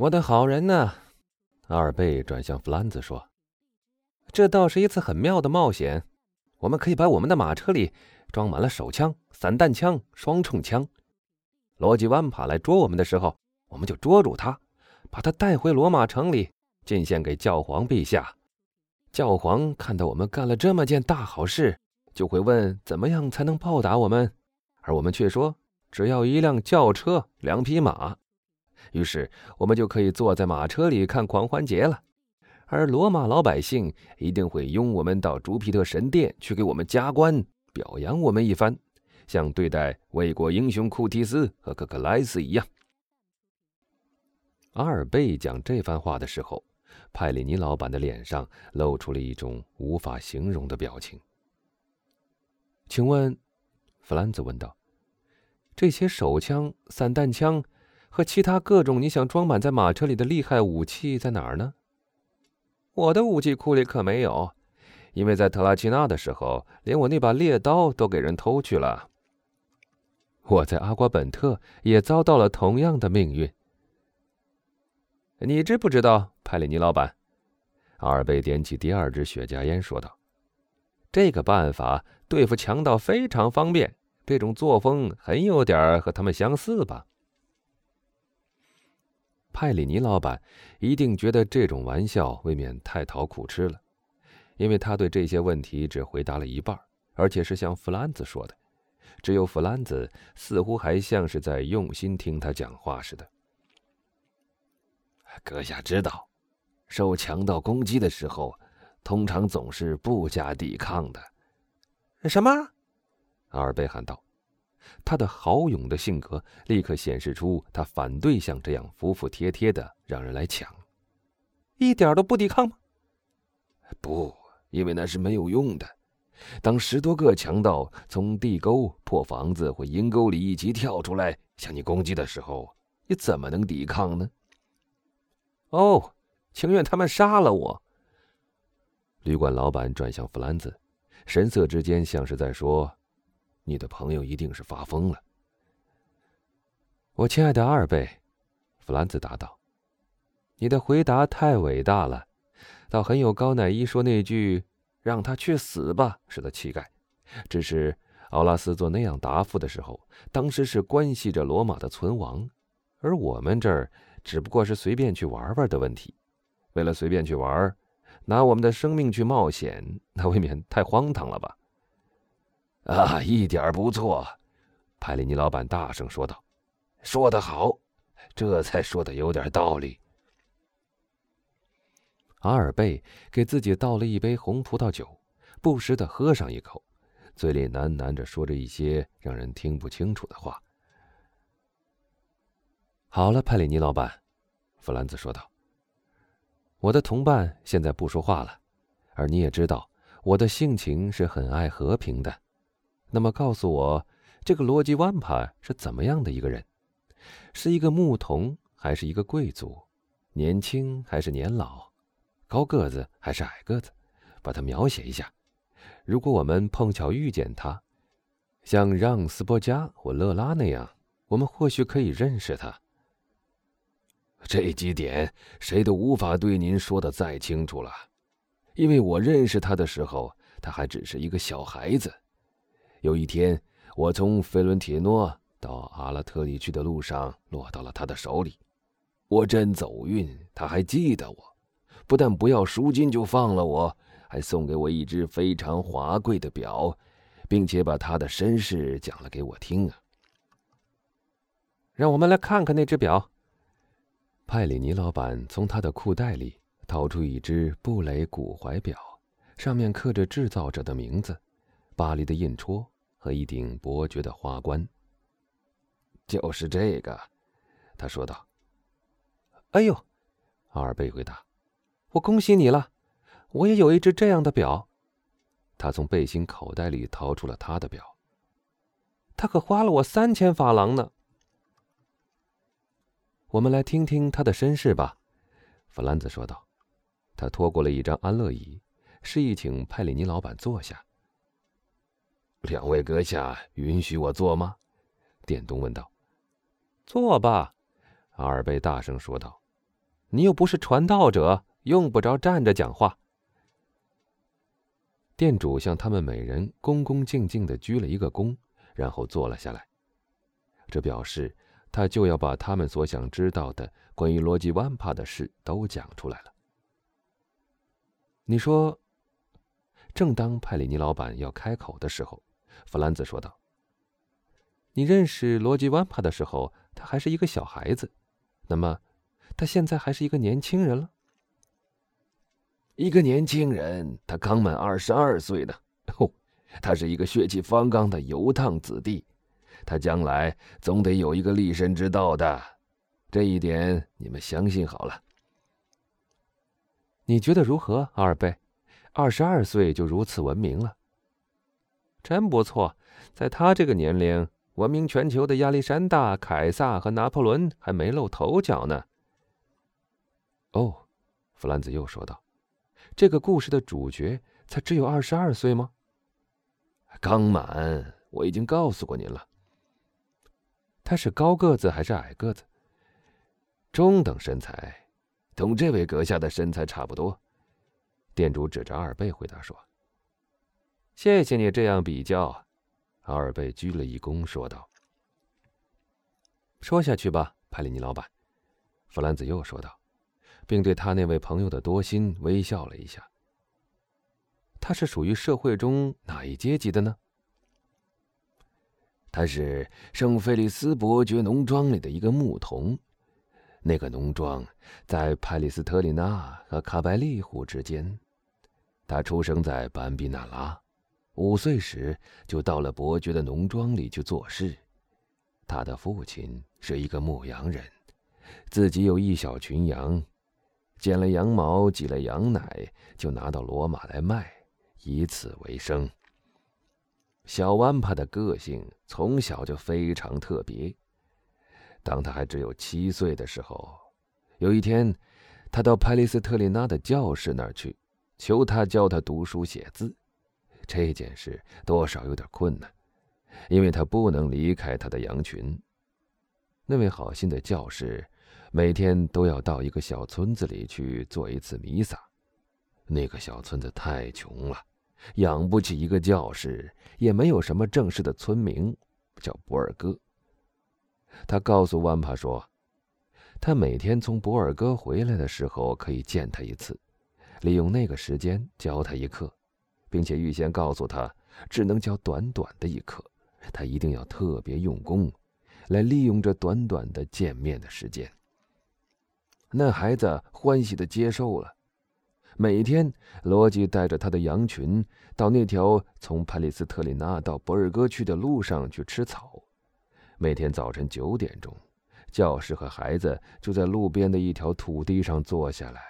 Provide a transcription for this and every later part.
我的好人呢？阿尔贝转向弗兰兹说：“这倒是一次很妙的冒险。我们可以把我们的马车里装满了手枪、散弹枪、双冲枪。罗吉万帕来捉我们的时候，我们就捉住他，把他带回罗马城里，进献给教皇陛下。教皇看到我们干了这么件大好事，就会问怎么样才能报答我们，而我们却说只要一辆轿车、两匹马。”于是我们就可以坐在马车里看狂欢节了，而罗马老百姓一定会拥我们到朱庇特神殿去给我们加官，表扬我们一番，像对待卫国英雄库提斯和可克莱斯一样。阿尔贝讲这番话的时候，派里尼老板的脸上露出了一种无法形容的表情。请问，弗兰兹问道：“这些手枪、散弹枪？”和其他各种你想装满在马车里的厉害武器在哪儿呢？我的武器库里可没有，因为在特拉奇纳的时候，连我那把猎刀都给人偷去了。我在阿瓜本特也遭到了同样的命运。你知不知道，派里尼老板？阿尔贝点起第二支雪茄烟，说道：“这个办法对付强盗非常方便，这种作风很有点和他们相似吧？”派里尼老板一定觉得这种玩笑未免太讨苦吃了，因为他对这些问题只回答了一半，而且是像弗兰兹说的。只有弗兰兹似乎还像是在用心听他讲话似的。阁下知道，受强盗攻击的时候，通常总是不加抵抗的。什么？阿尔贝喊道。他的豪勇的性格立刻显示出他反对像这样服服帖帖的让人来抢，一点都不抵抗吗？不，因为那是没有用的。当十多个强盗从地沟、破房子或阴沟里一起跳出来向你攻击的时候，你怎么能抵抗呢？哦，情愿他们杀了我。旅馆老板转向弗兰兹，神色之间像是在说。你的朋友一定是发疯了，我亲爱的二贝，弗兰兹答道：“你的回答太伟大了，倒很有高乃伊说那句‘让他去死吧’似的气概。只是奥拉斯做那样答复的时候，当时是关系着罗马的存亡，而我们这儿只不过是随便去玩玩的问题。为了随便去玩，拿我们的生命去冒险，那未免太荒唐了吧？”啊，一点不错，派里尼老板大声说道：“说得好，这才说的有点道理。”阿尔贝给自己倒了一杯红葡萄酒，不时的喝上一口，嘴里喃喃着说着一些让人听不清楚的话。好了，派里尼老板，弗兰兹说道：“我的同伴现在不说话了，而你也知道，我的性情是很爱和平的。”那么，告诉我，这个罗辑万帕是怎么样的一个人？是一个牧童，还是一个贵族？年轻还是年老？高个子还是矮个子？把他描写一下。如果我们碰巧遇见他，像让·斯波加或勒拉那样，我们或许可以认识他。这几点谁都无法对您说的再清楚了，因为我认识他的时候，他还只是一个小孩子。有一天，我从费伦铁诺到阿拉特里去的路上，落到了他的手里。我真走运，他还记得我，不但不要赎金就放了我，还送给我一只非常华贵的表，并且把他的身世讲了给我听啊。让我们来看看那只表。派里尼老板从他的裤袋里掏出一只布雷古怀表，上面刻着制造者的名字。巴黎的印戳和一顶伯爵的花冠。就是这个，他说道。“哎呦！”阿尔贝回答，“我恭喜你了，我也有一只这样的表。”他从背心口袋里掏出了他的表。他可花了我三千法郎呢。我们来听听他的身世吧，弗兰兹说道。他拖过了一张安乐椅，示意请派里尼老板坐下。两位阁下允许我坐吗？店东问道。“坐吧。”阿尔贝大声说道。你又不是传道者，用不着站着讲话。店主向他们每人恭恭敬敬的鞠了一个躬，然后坐了下来。这表示他就要把他们所想知道的关于罗辑万帕的事都讲出来了。你说，正当派里尼老板要开口的时候，弗兰兹说道：“你认识罗吉万帕的时候，他还是一个小孩子，那么，他现在还是一个年轻人了。一个年轻人，他刚满二十二岁呢。哦，他是一个血气方刚的游荡子弟，他将来总得有一个立身之道的，这一点你们相信好了。”你觉得如何，阿尔贝？二十二岁就如此闻名了，真不错。在他这个年龄，闻名全球的亚历山大、凯撒和拿破仑还没露头角呢。哦，弗兰兹又说道：“这个故事的主角才只有二十二岁吗？”刚满，我已经告诉过您了。他是高个子还是矮个子？中等身材。同这位阁下的身材差不多，店主指着阿尔贝回答说：“谢谢你这样比较。”阿尔贝鞠了一躬，说道：“说下去吧，派里尼老板。”弗兰兹又说道，并对他那位朋友的多心微笑了一下。他是属于社会中哪一阶级的呢？他是圣菲利斯伯爵农庄里的一个牧童。那个农庄在派里斯特里纳和卡白利湖之间。他出生在班比纳拉，五岁时就到了伯爵的农庄里去做事。他的父亲是一个牧羊人，自己有一小群羊，剪了羊毛，挤了羊奶，就拿到罗马来卖，以此为生。小万帕的个性从小就非常特别。当他还只有七岁的时候，有一天，他到派利斯特里娜的教室那儿去，求他教他读书写字。这件事多少有点困难，因为他不能离开他的羊群。那位好心的教士每天都要到一个小村子里去做一次弥撒。那个小村子太穷了，养不起一个教士，也没有什么正式的村名，叫博尔哥。他告诉万帕说，他每天从博尔哥回来的时候可以见他一次，利用那个时间教他一课，并且预先告诉他，只能教短短的一课，他一定要特别用功，来利用这短短的见面的时间。那孩子欢喜的接受了，每天罗辑带着他的羊群到那条从帕里斯特里纳到博尔戈去的路上去吃草。每天早晨九点钟，教师和孩子就在路边的一条土地上坐下来，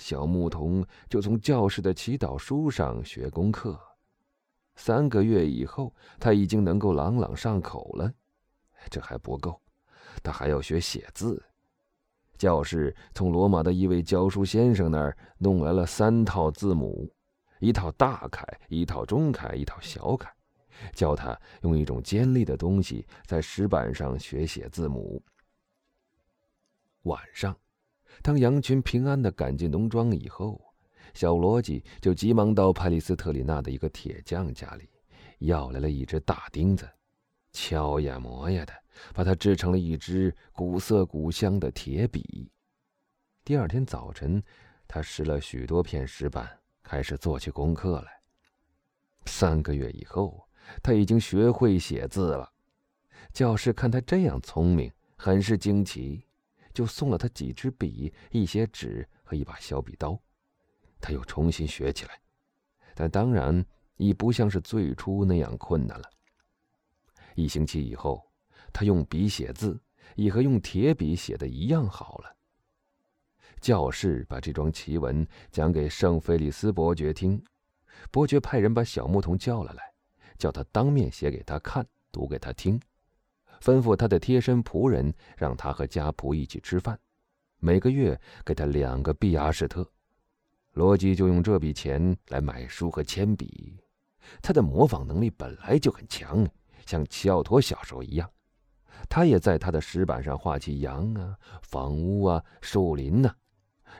小牧童就从教室的祈祷书上学功课。三个月以后，他已经能够朗朗上口了。这还不够，他还要学写字。教室从罗马的一位教书先生那儿弄来了三套字母，一套大楷，一套中楷，一套小楷。教他用一种尖利的东西在石板上学写字母。晚上，当羊群平安的赶进农庄以后，小罗辑就急忙到派利斯特里纳的一个铁匠家里，要来了一只大钉子，敲呀磨呀的，把它制成了一支古色古香的铁笔。第二天早晨，他拾了许多片石板，开始做起功课来。三个月以后。他已经学会写字了，教师看他这样聪明，很是惊奇，就送了他几支笔、一些纸和一把削笔刀。他又重新学起来，但当然已不像是最初那样困难了。一星期以后，他用笔写字，已和用铁笔写的一样好了。教士把这桩奇闻讲给圣菲利斯伯爵听，伯爵派人把小牧童叫了来。叫他当面写给他看，读给他听，吩咐他的贴身仆人让他和家仆一起吃饭，每个月给他两个毕阿士特。罗辑就用这笔钱来买书和铅笔。他的模仿能力本来就很强，像齐奥托小时候一样。他也在他的石板上画起羊啊、房屋啊、树林呐，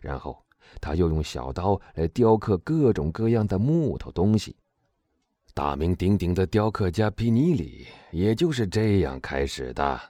然后他又用小刀来雕刻各种各样的木头东西。大名鼎鼎的雕刻家皮尼里也就是这样开始的。